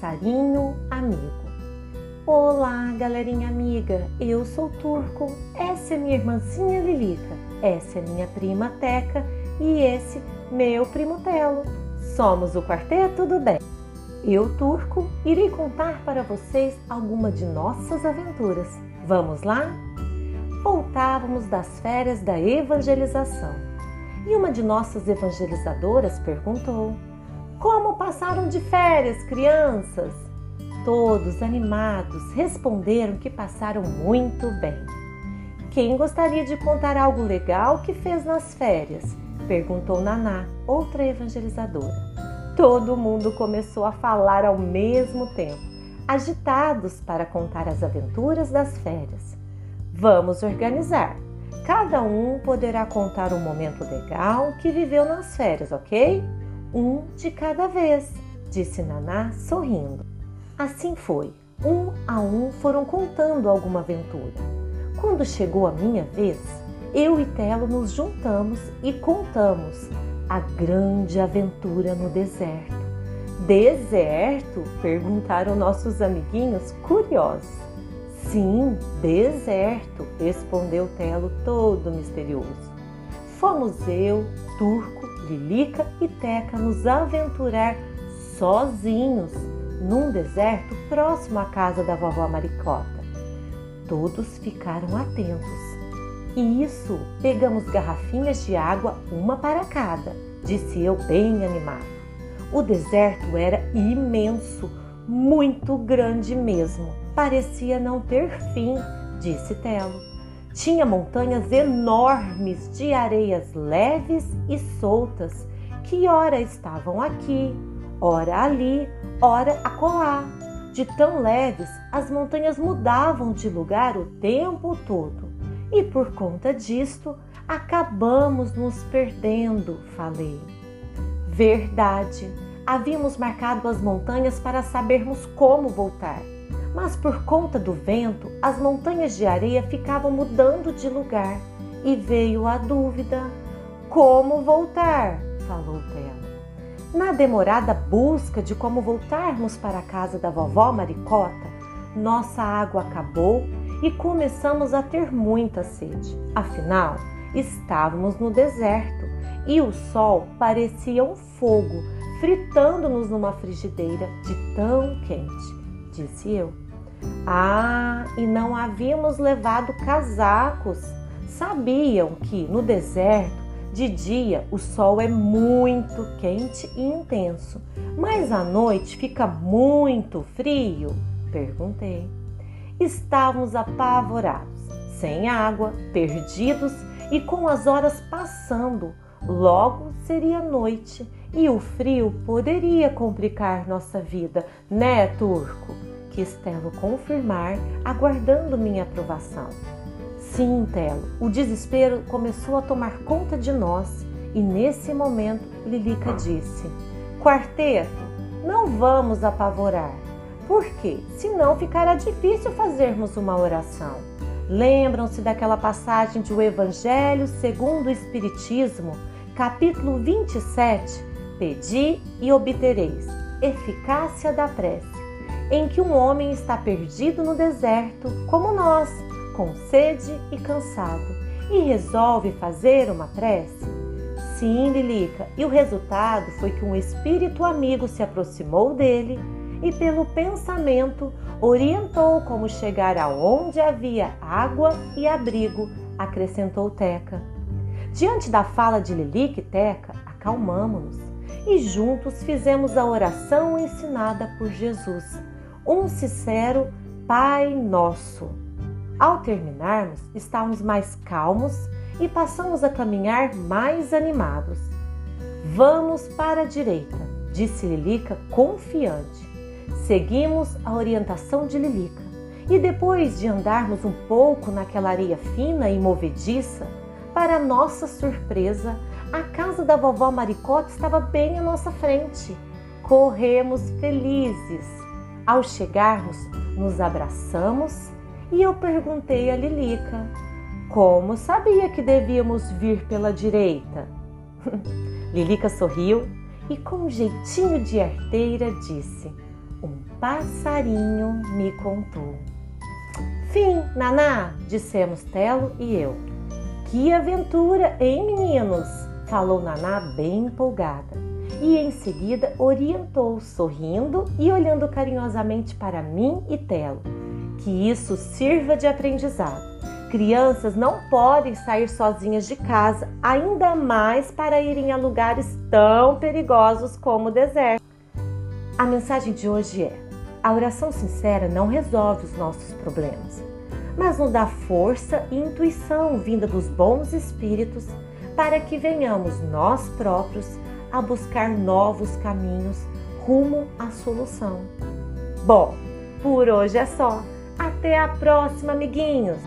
passarinho amigo. Olá, galerinha amiga. Eu sou Turco. Essa é minha irmãzinha Lilica. Essa é minha prima Teca e esse meu primo Telo. Somos o quarteto do bem. Eu, Turco, irei contar para vocês alguma de nossas aventuras. Vamos lá? Voltávamos das férias da evangelização e uma de nossas evangelizadoras perguntou: Como passaram de férias, crianças? Todos animados responderam que passaram muito bem. Quem gostaria de contar algo legal que fez nas férias? perguntou Naná, outra evangelizadora. Todo mundo começou a falar ao mesmo tempo, agitados para contar as aventuras das férias. Vamos organizar. Cada um poderá contar um momento legal que viveu nas férias, ok? Um de cada vez, disse Naná sorrindo. Assim foi. Um a um foram contando alguma aventura. Quando chegou a minha vez, eu e Telo nos juntamos e contamos a grande aventura no deserto. Deserto? perguntaram nossos amiguinhos curiosos. Sim, deserto, respondeu Telo todo misterioso. Fomos eu, Turco, Lilica e Teca nos aventurar sozinhos num deserto próximo à casa da vovó Maricota. Todos ficaram atentos e isso, pegamos garrafinhas de água, uma para cada, disse eu bem animado. O deserto era imenso, muito grande mesmo. Parecia não ter fim, disse Telo. Tinha montanhas enormes de areias leves e soltas, que ora estavam aqui, ora ali, ora acolá. De tão leves, as montanhas mudavam de lugar o tempo todo e por conta disto acabamos nos perdendo, falei. Verdade, havíamos marcado as montanhas para sabermos como voltar, mas por conta do vento as montanhas de areia ficavam mudando de lugar e veio a dúvida: como voltar? falou Tela. Na demorada busca de como voltarmos para a casa da vovó Maricota, nossa água acabou e começamos a ter muita sede. Afinal, estávamos no deserto e o sol parecia um fogo fritando-nos numa frigideira de tão quente, disse eu. Ah, e não havíamos levado casacos. Sabiam que no deserto, de dia, o sol é muito quente e intenso, mas à noite fica muito frio? Perguntei. Estávamos apavorados, sem água, perdidos e com as horas passando. Logo seria noite e o frio poderia complicar nossa vida, né, Turco? Quis Telo confirmar, aguardando minha aprovação. Sim, Telo, o desespero começou a tomar conta de nós e nesse momento Lilica disse: Quarteto, não vamos apavorar. Porque senão ficará difícil fazermos uma oração. Lembram-se daquela passagem de O Evangelho segundo o Espiritismo, capítulo 27, Pedi e obtereis, eficácia da prece, em que um homem está perdido no deserto, como nós, com sede e cansado, e resolve fazer uma prece? Sim, Lilica, e o resultado foi que um espírito amigo se aproximou dele e, pelo pensamento, orientou como chegar aonde havia água e abrigo, acrescentou Teca. Diante da fala de Lilique e Teca, acalmamo-nos e juntos fizemos a oração ensinada por Jesus, um sincero Pai Nosso. Ao terminarmos, estávamos mais calmos e passamos a caminhar mais animados. Vamos para a direita, disse Lilica confiante. Seguimos a orientação de Lilica e depois de andarmos um pouco naquela areia fina e movediça, para nossa surpresa, a casa da vovó Maricota estava bem à nossa frente. Corremos felizes. Ao chegarmos, nos abraçamos e eu perguntei a Lilica como sabia que devíamos vir pela direita. Lilica sorriu e, com um jeitinho de arteira, disse: um passarinho me contou. Fim, Naná, dissemos Telo e eu. Que aventura, hein, meninos? falou Naná bem empolgada. E em seguida orientou, sorrindo e olhando carinhosamente para mim e Telo. Que isso sirva de aprendizado. Crianças não podem sair sozinhas de casa, ainda mais para irem a lugares tão perigosos como o deserto. A mensagem de hoje é: a oração sincera não resolve os nossos problemas, mas nos dá força e intuição vinda dos bons espíritos para que venhamos nós próprios a buscar novos caminhos rumo à solução. Bom, por hoje é só. Até a próxima, amiguinhos!